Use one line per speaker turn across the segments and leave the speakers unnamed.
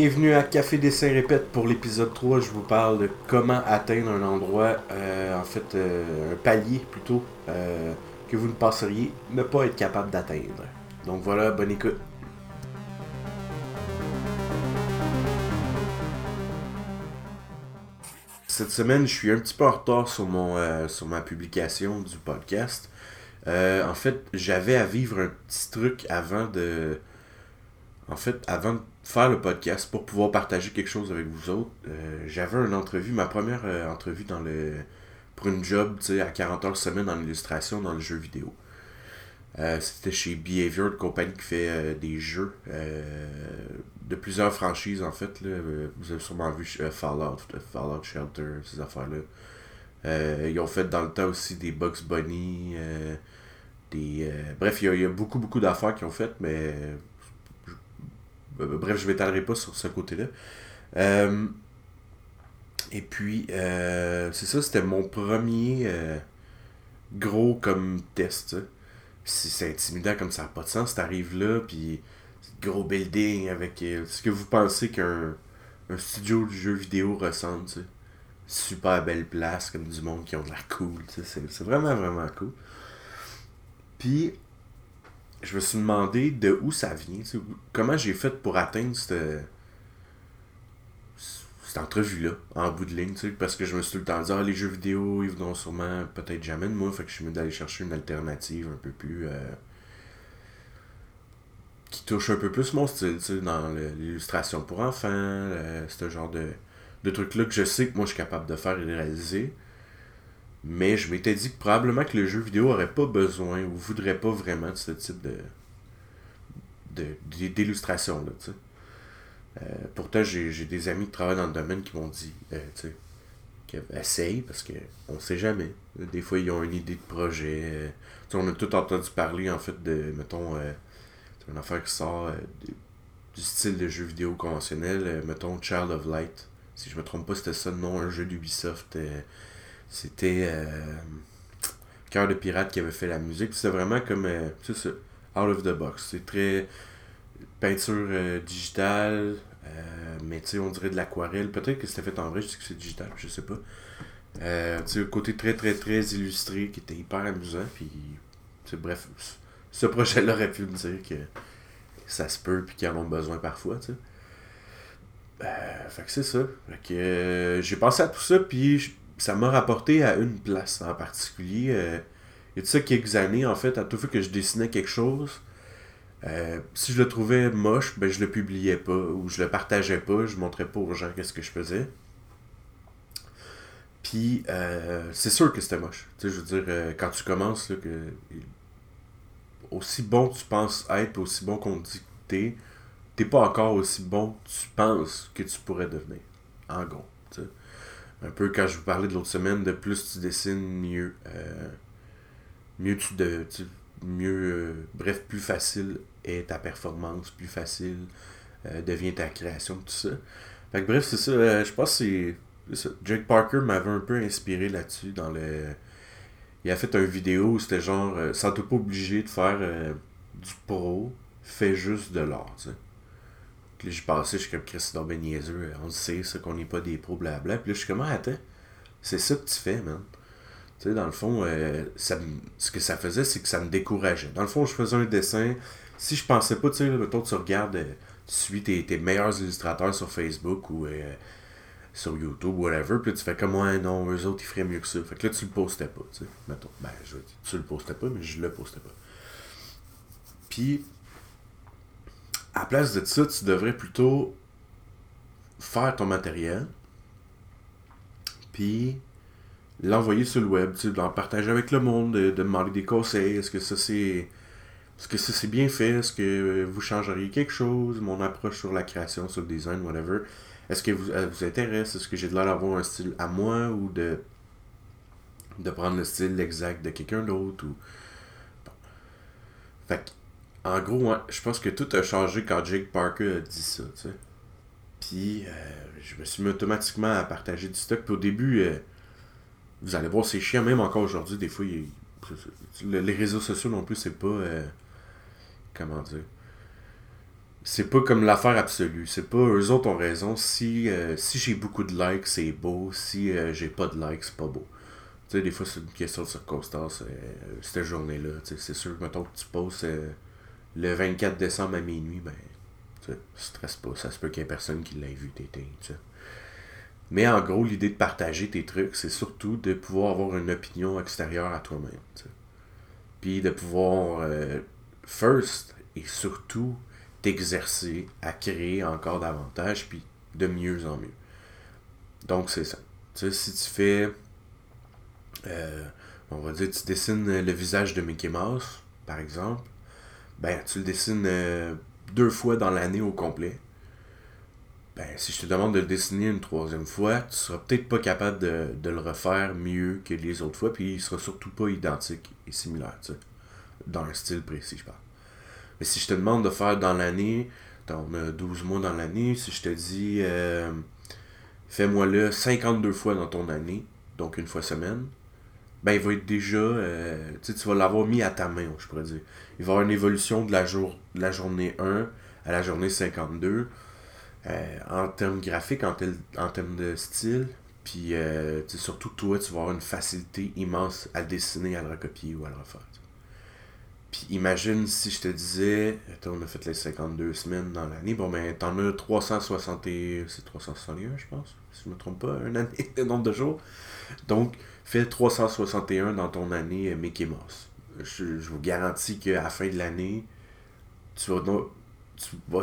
Bienvenue à Café Dessin Répète pour l'épisode 3. Je vous parle de comment atteindre un endroit, euh, en fait, euh, un palier plutôt, euh, que vous ne penseriez ne pas être capable d'atteindre. Donc voilà, bonne écoute. Cette semaine, je suis un petit peu en retard sur, mon, sur ma publication du podcast. En fait, j'avais à vivre un petit truc avant de. En fait, avant de faire le podcast pour pouvoir partager quelque chose avec vous autres. euh, j'avais une entrevue, ma première euh, entrevue dans le pour une job, à 40 heures semaine en illustration dans le jeu vidéo. Euh, C'était chez Behavior, une compagnie qui fait des jeux de plusieurs franchises en fait. Là. Vous avez sûrement vu Fallout, Fallout Shelter, ces affaires-là. Ils ont fait dans le temps aussi des Bugs Bunny. des, bref, il y, y a beaucoup, beaucoup d'affaires qu'ils ont faites, mais. Euh, bref, je ne m'étalerai pas sur ce côté-là. Euh, et puis, euh, c'est ça, c'était mon premier gros comme test. Puis C'est intimidant comme ça n'a pas de sens. T'arrives là, puis gros building avec ce que vous pensez qu'un un studio de jeux vidéo ressemble. Super belle place, comme du monde qui ont de l'air cool. c'est vraiment, vraiment cool. Puis, je me suis demandé de où ça vient. Comment j'ai fait pour atteindre cette, cette entrevue-là, en bout de ligne. Parce que je me suis tout le temps dit, ah, les jeux vidéo, ils vont sûrement peut-être jamais de moi. Fait que je suis mieux d'aller chercher une alternative un peu plus. euh, qui touche un peu plus mon style, dans l'illustration pour enfants, ce genre de, de trucs-là que je sais que moi je suis capable de faire et de réaliser. Mais je m'étais dit que probablement que le jeu vidéo aurait pas besoin ou voudrait pas vraiment de ce type de de- d'illustration là, tu sais. Euh, pourtant, j'ai des amis qui travaillent dans le domaine qui m'ont dit, euh, tu sais, essaye parce que on sait jamais. Des fois, ils ont une idée de projet. euh, on a tout entendu parler en fait de, mettons, euh, une affaire qui sort de- du style de jeu vidéo conventionnel, mettons Child of Light. Si je me trompe pas, c'était ça nom, un jeu d'Ubisoft. C'était euh, Cœur de Pirate qui avait fait la musique. C'était vraiment comme, euh, ça, out of the box. C'est très peinture euh, digitale, mais tu sais, on dirait de l'aquarelle. Peut-être que c'était fait en vrai, je sais que c'est digital, je sais pas. Euh, tu sais, côté très très très illustré qui était hyper amusant. Puis, bref, ce projet-là aurait pu me dire que ça se peut puis qu'ils en ont besoin parfois, tu sais. Fait que c'est ça. Fait que j'ai pensé à tout ça, puis ça m'a rapporté à une place en particulier. Euh, il y a ça quelques années, en fait, à toute fois que je dessinais quelque chose, euh, si je le trouvais moche, ben je le publiais pas, ou je le partageais pas, je montrais pas aux gens qu'est-ce que je faisais. Puis, euh, c'est sûr que c'était moche. Tu sais, je veux dire, euh, quand tu commences, là, que aussi bon tu penses être, aussi bon qu'on dit que t'es, t'es pas encore aussi bon que tu penses que tu pourrais devenir. En gros. Un peu quand je vous parlais de l'autre semaine, de plus tu dessines, mieux. euh, mieux tu de. tu- mieux. euh, bref, plus facile est ta performance, plus facile euh, devient ta création, tout ça. Fait que bref, c'est ça. je pense que c'est. ça. Jake Parker m'avait un peu inspiré là-dessus dans le. Il a fait une vidéo où c'était genre. Sans t'es pas obligé de faire du pro, fais juste de l'art, tu sais. Puis là, j'y passais, je suis comme Chris donc ben euh, on le sait, ça, qu'on n'est pas des pros, blabla. Puis là, je suis comme, ah, attends, c'est ça que tu fais, man. Tu sais, dans le fond, euh, ce que ça faisait, c'est que ça me décourageait. Dans le fond, je faisais un dessin. Si je pensais pas, tu sais, mettons, tu regardes, euh, tu suis tes, meilleurs illustrateurs sur Facebook ou euh, sur YouTube, whatever, puis là, tu fais comme, ouais, non, eux autres, ils feraient mieux que ça. Fait que là, tu le postais pas, tu sais. Mettons, ben, je tu le postais pas, mais je le postais pas. Puis, à la place de ça, tu devrais plutôt faire ton matériel, puis l'envoyer sur le web, tu l'en partager avec le monde, de, de demander des conseils. Est-ce que ça c'est. Est-ce que ça c'est bien fait? Est-ce que vous changeriez quelque chose? Mon approche sur la création, sur le design, whatever. Est-ce que vous, vous intéresse? Est-ce que j'ai de l'air d'avoir un style à moi ou de de prendre le style exact de quelqu'un d'autre ou. Bon. Fait en gros, ouais, je pense que tout a changé quand Jake Parker a dit ça, tu sais. Puis, euh, je me suis mis automatiquement à partager du stock. Puis au début, euh, vous allez voir, c'est chiant, même encore aujourd'hui, des fois, les réseaux sociaux non plus, c'est pas. euh, comment dire? C'est pas comme l'affaire absolue. C'est pas eux autres ont raison. Si, euh, si j'ai beaucoup de likes, c'est beau. Si j'ai pas de likes, c'est pas beau. Tu sais, des fois, c'est une question de circonstance. Cette journée-là, c'est sûr, mettons que tu poses le 24 décembre à minuit, ben, tu stresse pas. Ça se peut qu'il y ait personne qui l'ait vu, t'éteins, tu Mais en gros, l'idée de partager tes trucs, c'est surtout de pouvoir avoir une opinion extérieure à toi-même. Puis de pouvoir, first et surtout, t'exercer à créer encore davantage, puis de mieux en mieux. Donc, c'est ça. Tu sais, si tu fais, euh, on va dire, tu dessines le visage de Mickey Mouse, par exemple, ben, tu le dessines euh, deux fois dans l'année au complet. Ben, si je te demande de le dessiner une troisième fois, tu seras peut-être pas capable de, de, le refaire mieux que les autres fois, puis il sera surtout pas identique et similaire, tu sais, dans un style précis, je parle. Mais si je te demande de faire dans l'année, on a 12 mois dans l'année, si je te dis euh, fais-moi-le 52 fois dans ton année, donc une fois semaine, ben il va être déjà, euh, tu vas l'avoir mis à ta main, je pourrais dire. Il va y avoir une évolution de la, jour, de la journée 1 à la journée 52, euh, en termes graphiques, en, en termes de style, puis surtout toi, tu vas avoir une facilité immense à le dessiner, à le recopier ou à le refaire. Puis imagine si je te disais, on a fait les 52 semaines dans l'année, bon ben t'en as 360 c'est 361 je pense, si je me trompe pas, une année, le nombre de jours. Donc, fais 361 dans ton année euh, Mickey Mouse. Je, vous garantis qu'à la fin de l'année, tu vas,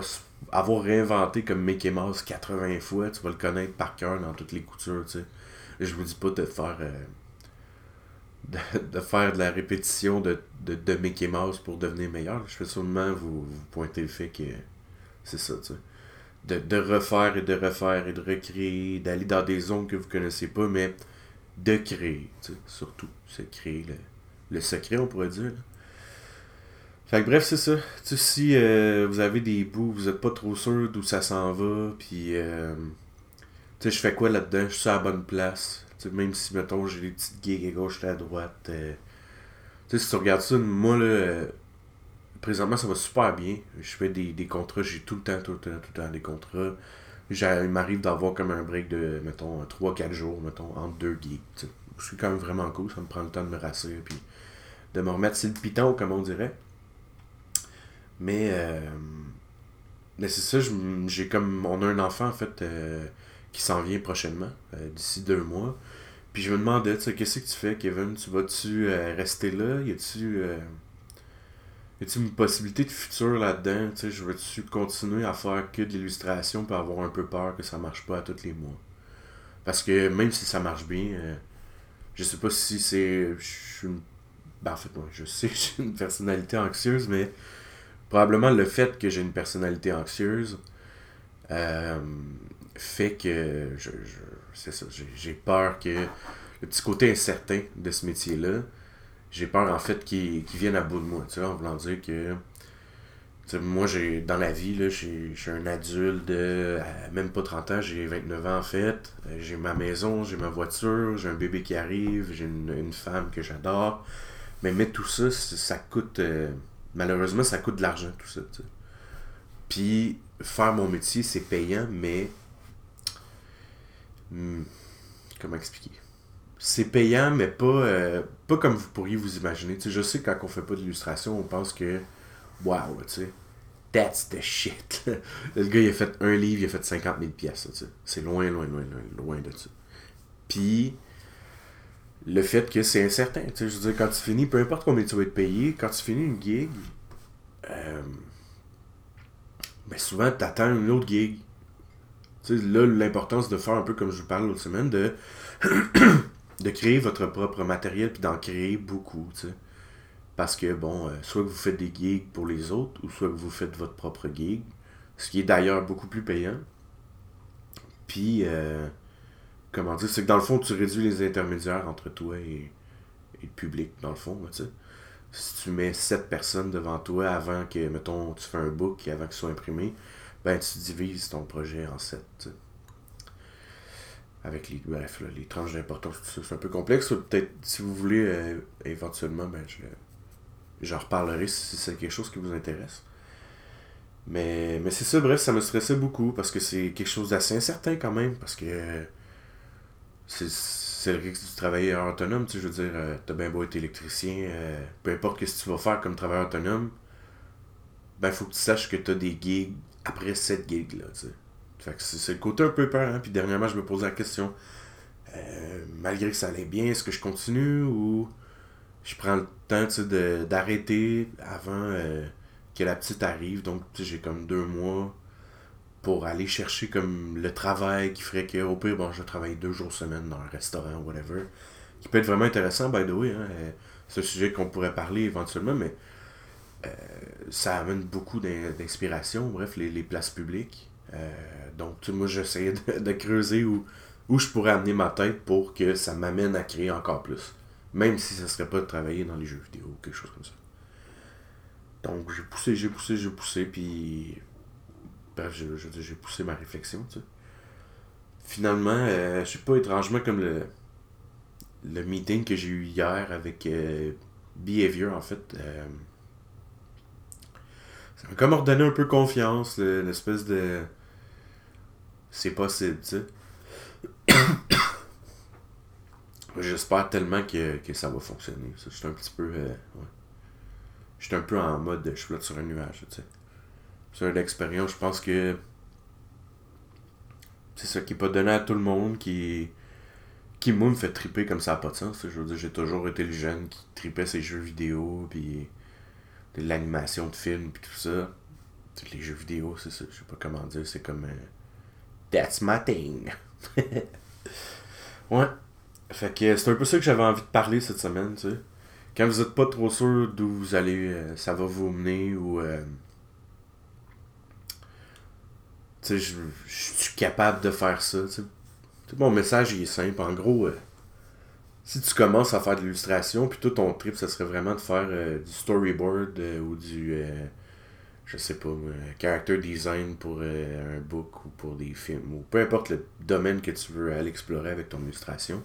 avoir réinventé comme Mickey Mouse 80 fois, tu vas le connaître par cœur dans toutes les coutures, tu. Je vous dis pas de faire... Euh, de, faire de la répétition de, de, Mickey Mouse pour devenir meilleur. Je fais seulement vous, vous pointer le fait que c'est ça, tu sais. De, de, refaire et de refaire et de recréer, d'aller dans des zones que vous connaissez pas, mais de créer, surtout. C'est créer le, le, secret, on pourrait dire. Fait que bref, c'est ça. Tu sais, si euh, vous avez des bouts, vous êtes pas trop sûr d'où ça s'en va, puis euh, tu sais, je fais quoi là-dedans, je suis à la bonne place même si, mettons, j'ai des petites gigs à gauche et à droite. Euh, tu sais, si tu regardes ça, moi, là, présentement, ça va super bien. Je fais des, des contrats, j'ai tout le temps, tout le temps, tout le temps des contrats. Il m'arrive d'avoir comme un break de, mettons, 3-4 jours, mettons, entre deux gigs. C'est quand même vraiment cool, ça me prend le temps de me rassurer, puis de me remettre sur le piton, comme on dirait. Mais, euh, mais c'est ça, j'ai comme, on a un enfant, en fait, qui s'en vient prochainement, d'ici deux mois. Puis je me demandais, tu sais, qu'est-ce que tu fais, Kevin? Tu vas-tu euh, rester là? Y a-tu euh, y a-tu une possibilité de futur là-dedans? Tu sais, je veux-tu continuer à faire que de l'illustration pour avoir un peu peur que ça marche pas à tous les mois? Parce que même si ça marche bien, euh, je sais pas si c'est. Je suis une... Ben, en fait, moi, je sais que j'ai une personnalité anxieuse, mais probablement le fait que j'ai une personnalité anxieuse fait que je c'est ça. J'ai peur que le petit côté incertain de ce métier-là, j'ai peur en fait qu'il vienne à bout de moi. Tu sais, en voulant dire que moi, j'ai dans la vie, je suis un adulte de même pas 30 ans, j'ai 29 ans en fait. J'ai ma maison, j'ai ma voiture, j'ai un bébé qui arrive, j'ai une, femme que j'adore. Mais mettre tout ça, ça coûte. Euh, malheureusement, ça coûte de l'argent, tout ça. Puis faire mon métier, c'est payant, mais Hmm. comment expliquer? C'est payant, mais pas, euh, pas comme vous pourriez vous imaginer. je sais quand on fait pas d'illustration, on pense que, wow, tu sais, that's the shit. le gars, il a fait un livre, il a fait 50 000 pièces. C'est loin, loin, loin, loin, loin de ça. Puis, le fait que c'est incertain. je veux dire, quand tu finis, peu importe combien tu vas être payé, quand tu finis une gig, euh, ben souvent, tu attends une autre gig là, l'importance de faire un peu comme je vous parle l'autre semaine, de, de créer votre propre matériel puis d'en créer beaucoup. Parce que, bon, euh, soit que vous faites des gigs pour les autres, ou soit que vous faites votre propre gig, ce qui est d'ailleurs beaucoup plus payant. Puis, euh, comment dire, c'est que dans le fond, tu réduis les intermédiaires entre toi et, le public, dans le fond. Si tu mets 7 personnes devant toi avant que, mettons, tu fais un book avant qu'il soit imprimé, ben tu divises ton projet en sept. Avec les, bref, les tranches d'importance, c'est un peu complexe. Peut-être, si vous voulez, euh, éventuellement, ben, je, j'en reparlerai si c'est quelque chose qui vous intéresse. Mais, mais c'est ça, bref, ça me stressait beaucoup parce que c'est quelque chose d'assez incertain quand même. Parce que c'est c'est le risque du travailleur autonome. Tu sais, je veux dire, euh, t'as bien beau être électricien, euh, peu importe ce que tu vas faire comme travailleur autonome, ben faut que tu saches que t'as des gigs après cette gig-là. Tu sais. Fait que c'est le côté un peu peur. Hein? Puis dernièrement, je me posais la question, euh, malgré que ça allait bien, est-ce que je continue ou je prends le temps d'arrêter avant euh, que la petite arrive? Donc, j'ai comme deux mois pour aller chercher comme le travail qui ferait que, au pire, bon, je travaille deux jours semaine dans un restaurant, whatever. Qui peut être vraiment intéressant, by the way. Hein? euh, C'est un sujet qu'on pourrait parler éventuellement, mais ça amène beaucoup d'in- d'inspiration. Bref, les, les places publiques. Euh, donc, moi, j'essayais de, creuser où, où je pourrais amener ma tête pour que ça m'amène à créer encore plus. Même si ce serait pas de travailler dans les jeux vidéo ou quelque chose comme ça. Donc, j'ai poussé, j'ai poussé, j'ai poussé, puis. Bref, j'ai poussé ma réflexion, tu sais. Finalement, euh, je sais pas, étrangement, comme le, le meeting que j'ai eu hier avec euh, Behavior, en fait, euh, ça m'a comme redonné un peu confiance, le- l'espèce de. C'est possible, tu sais. J'espère tellement que, que ça va fonctionner. Je suis un petit peu. euh, ouais. Je suis un peu en mode. Je flotte sur un nuage, tu sais. C'est une expérience, je pense que. C'est ça qui est pas donné à tout le monde, qui. Qui, moi, me fait triper comme ça n'a pas de sens. Je veux dire, j'ai toujours été le jeune qui tripait ses jeux vidéo, puis de l'animation de films, puis tout ça. Les jeux vidéo, c'est ça. Je sais pas comment dire, c'est comme. euh, That's my thing. ouais. Fait que c'est un peu ça que j'avais envie de parler cette semaine, tu sais. Quand vous êtes pas trop sûr d'où vous allez, euh, ça va vous mener ou. euh, tu sais, je suis capable de faire ça, tu sais. Mon message il est simple. En gros, euh, si tu commences à faire de l'illustration, puis tout ton trip, ça serait vraiment de faire du storyboard ou du. Euh, je sais pas, moi, character design pour euh, un book ou pour des films, ou peu importe le domaine que tu veux aller explorer avec ton illustration.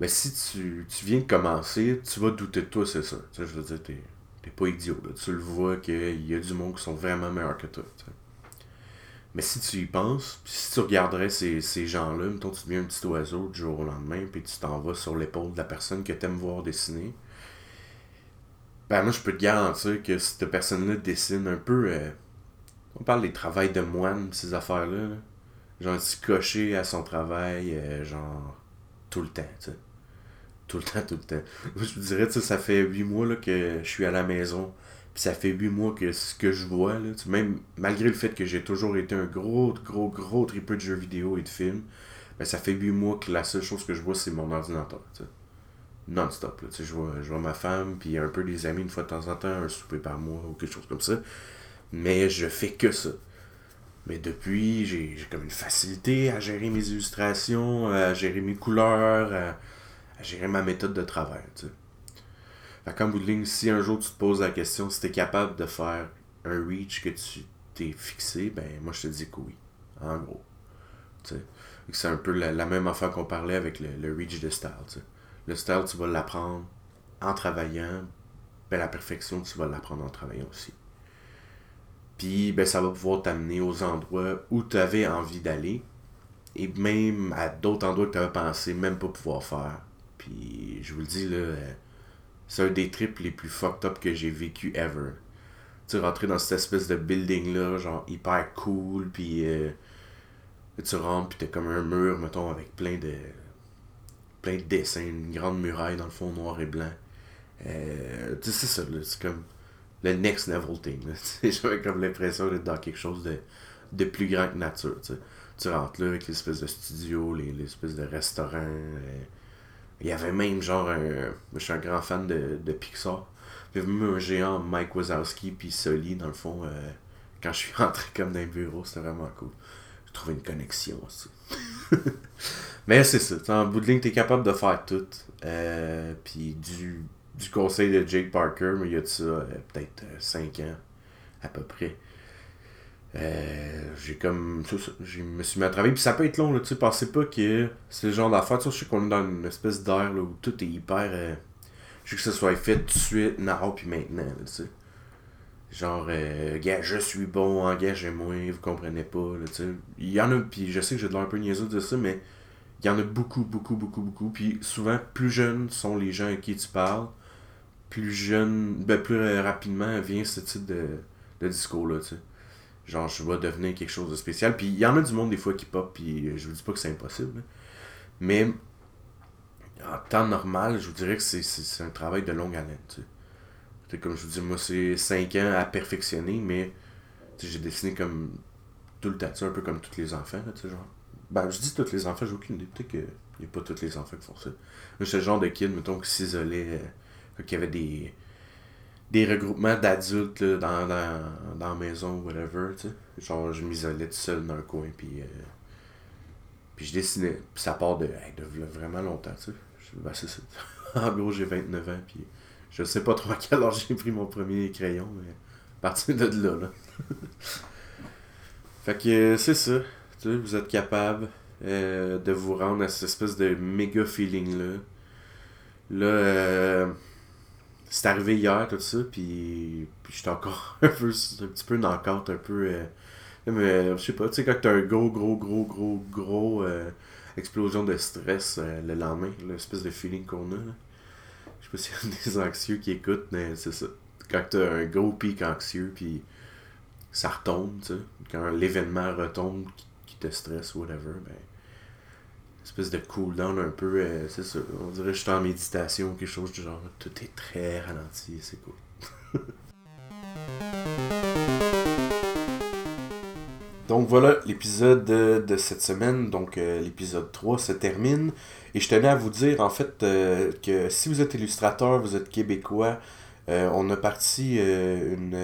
Mais si tu, tu viens de commencer, tu vas douter de toi, c'est ça. Je veux dire, t'es, t'es pas idiot. Tu le vois qu'il y a du monde qui sont vraiment meilleurs que toi. Mais si tu y penses, puis si tu regarderais ces, ces gens-là, mettons, tu deviens un petit oiseau du jour au lendemain, puis tu t'en vas sur l'épaule de la personne que t'aimes voir dessiner, ben moi je peux te garantir que cette personne-là dessine un peu. euh, on parle des travails de moine, ces affaires-là. là. Genre, s'y cocher à son travail, euh, genre, tout le temps, tu sais. Tout le temps, tout le temps. Je vous dirais, tu ça fait huit mois que je suis à la maison. Puis ça fait huit mois que ce que je vois, là, même malgré le fait que j'ai toujours été un gros, gros, gros tripeux de jeux vidéo et de films, ben ça fait huit mois que la seule chose que je vois, c'est mon ordinateur. Non-stop, je vois, je vois ma femme, puis un peu des amis une fois de temps en temps, un souper par mois ou quelque chose comme ça. Mais je fais que ça. Mais depuis, j'ai comme une facilité à gérer mes illustrations, à gérer mes couleurs, à, gérer ma méthode de travail, tu sais. Fait bout de si un jour tu te poses la question si tu es capable de faire un reach que tu t'es fixé, ben moi je te dis que oui. En gros. C'est un peu la, même affaire qu'on parlait avec le, le reach de style. Le style, tu vas l'apprendre en travaillant. Ben la perfection, tu vas l'apprendre en travaillant aussi. Puis ben ça va pouvoir t'amener aux endroits où tu avais envie d'aller. Et même à d'autres endroits que tu avais pensé même pas pouvoir faire. Puis je vous le dis là. euh, c'est un des trips les plus fucked up que j'ai vécu ever. Tu rentrer dans cette espèce de building-là, genre hyper cool, puis euh, tu rentres, puis t'as comme un mur, mettons, avec plein de plein de dessins, une grande muraille dans le fond noir et blanc. Euh, tu sais, c'est ça, c'est comme le next level thing. J'avais comme l'impression d'être dans quelque chose de, de plus grand que nature. Tu, rentres là avec l'espèce de studio, les, l'espèce de restaurant. euh, il y avait même genre un. Je suis un grand fan de, de Pixar. Il y avait même un géant Mike Wazowski puis Sully dans le fond. euh, quand je suis rentré comme dans un bureau, c'était vraiment cool. J'ai trouvé une connexion aussi. Mais c'est ça. En bout de ligne, t'es capable de faire tout. Euh, puis du, du conseil de Jake Parker, mais il y a de ça euh, peut-être 5 ans à peu près. Euh, j'ai comme je me suis mis à travailler puis ça peut être long là tu sais pensez pas que c'est le genre d'affaire tu sais je sais qu'on est dans une espèce d'air où tout est hyper euh, je veux que ça soit fait tout de suite now puis maintenant tu sais genre, euh, gars, je suis bon, engagez-moi, vous comprenez pas, là, tu. Il y en a, puis je sais que j'ai de l'air un peu niaiseux de ça, mais il y en a beaucoup, beaucoup, beaucoup, beaucoup. Puis souvent, plus jeunes sont les gens à qui tu parles, plus jeune, ben, plus rapidement vient ce type de, de discours-là, tu sais. Genre, je vais devenir quelque chose de spécial. Puis il y en a du monde des fois qui pop, puis je vous dis pas que c'est impossible. hein. Mais en temps normal, je vous dirais que c'est- un travail de longue haleine, tu. Comme je vous dis, moi, c'est 5 ans à perfectionner, mais j'ai dessiné comme tout le sais, un peu comme tous les enfants, là, genre. Ben, je dis tous les enfants, j'ai aucune idée. Peut-être qu'il n'y a pas tous les enfants qui font ça. Moi, le genre de kid, mettons, qui s'isolait, euh, y avait des, des regroupements d'adultes dans, dans, dans la maison, whatever. Genre, je m'isolais tout seul dans un coin, puis. euh, puis je dessinais. Puis ça part de, de vraiment longtemps, tu sais. Ben, c'est ça. en gros, j'ai 29 ans, puis je sais pas trop à quel âge j'ai pris mon premier crayon, mais à partir de là, là. fait que euh, c'est ça. Tu sais, vous êtes capable euh, de vous rendre à cette espèce de méga feeling-là. Là, euh, c'est arrivé hier, tout ça, puis, puis j'étais encore un, peu, un petit peu knock-out, un peu... mais je sais pas, tu sais, quand t'as un gros, gros, gros, gros, gros explosion de stress le lendemain, l'espèce de feeling qu'on a, là. Pas s'il y a des anxieux qui écoutent, mais c'est ça. Quand t'as un gros pic anxieux, puis ça retombe, tu sais, quand l'événement retombe qui, qui te stresse, whatever, ben, espèce de cool down un peu, euh, c'est ça. On dirait que je suis en méditation ou quelque chose du genre. Tout est très ralenti, c'est cool. Donc voilà, l'épisode de, cette semaine, donc euh, l'épisode 3 se termine. Et je tenais à vous dire en fait euh, que si vous êtes illustrateur, vous êtes québécois, euh, on a parti une,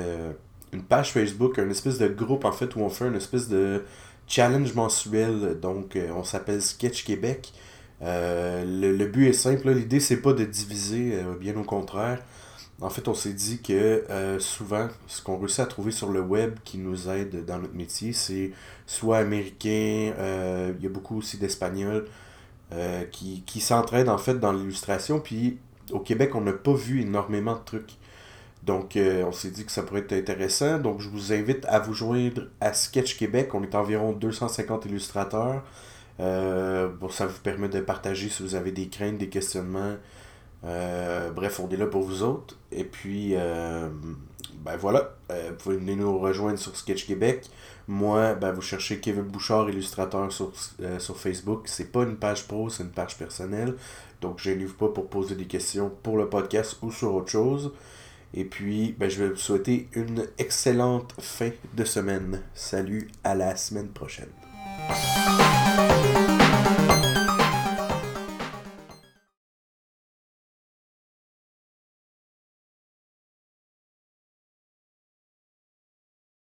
une page Facebook, un espèce de groupe en fait où on fait une espèce de challenge mensuel. Donc on s'appelle Sketch Québec. Le, le but est simple, l'idée c'est pas de diviser, bien au contraire. En fait, on s'est dit que euh, souvent, ce qu'on réussit à trouver sur le web qui nous aide dans notre métier, c'est soit américain, euh, il y a beaucoup aussi d'espagnols euh, qui, qui s'entraident en fait dans l'illustration. Puis au Québec, on n'a pas vu énormément de trucs. Donc, on s'est dit que ça pourrait être intéressant. Donc, je vous invite à vous joindre à Sketch Québec. On est environ 250 illustrateurs. Bon, ça vous permet de partager si vous avez des craintes, des questionnements. Euh, bref, on est là pour vous autres. Et puis, euh, ben voilà, Euh, vous pouvez nous rejoindre sur Sketch Québec. Moi, ben vous cherchez Kevin Bouchard, illustrateur sur, sur Facebook. C'est pas une page pro, c'est une page personnelle. Donc, je vous pas pour poser des questions pour le podcast ou sur autre chose. Et puis, ben, je vais vous souhaiter une excellente fin de semaine. Salut, à la semaine prochaine.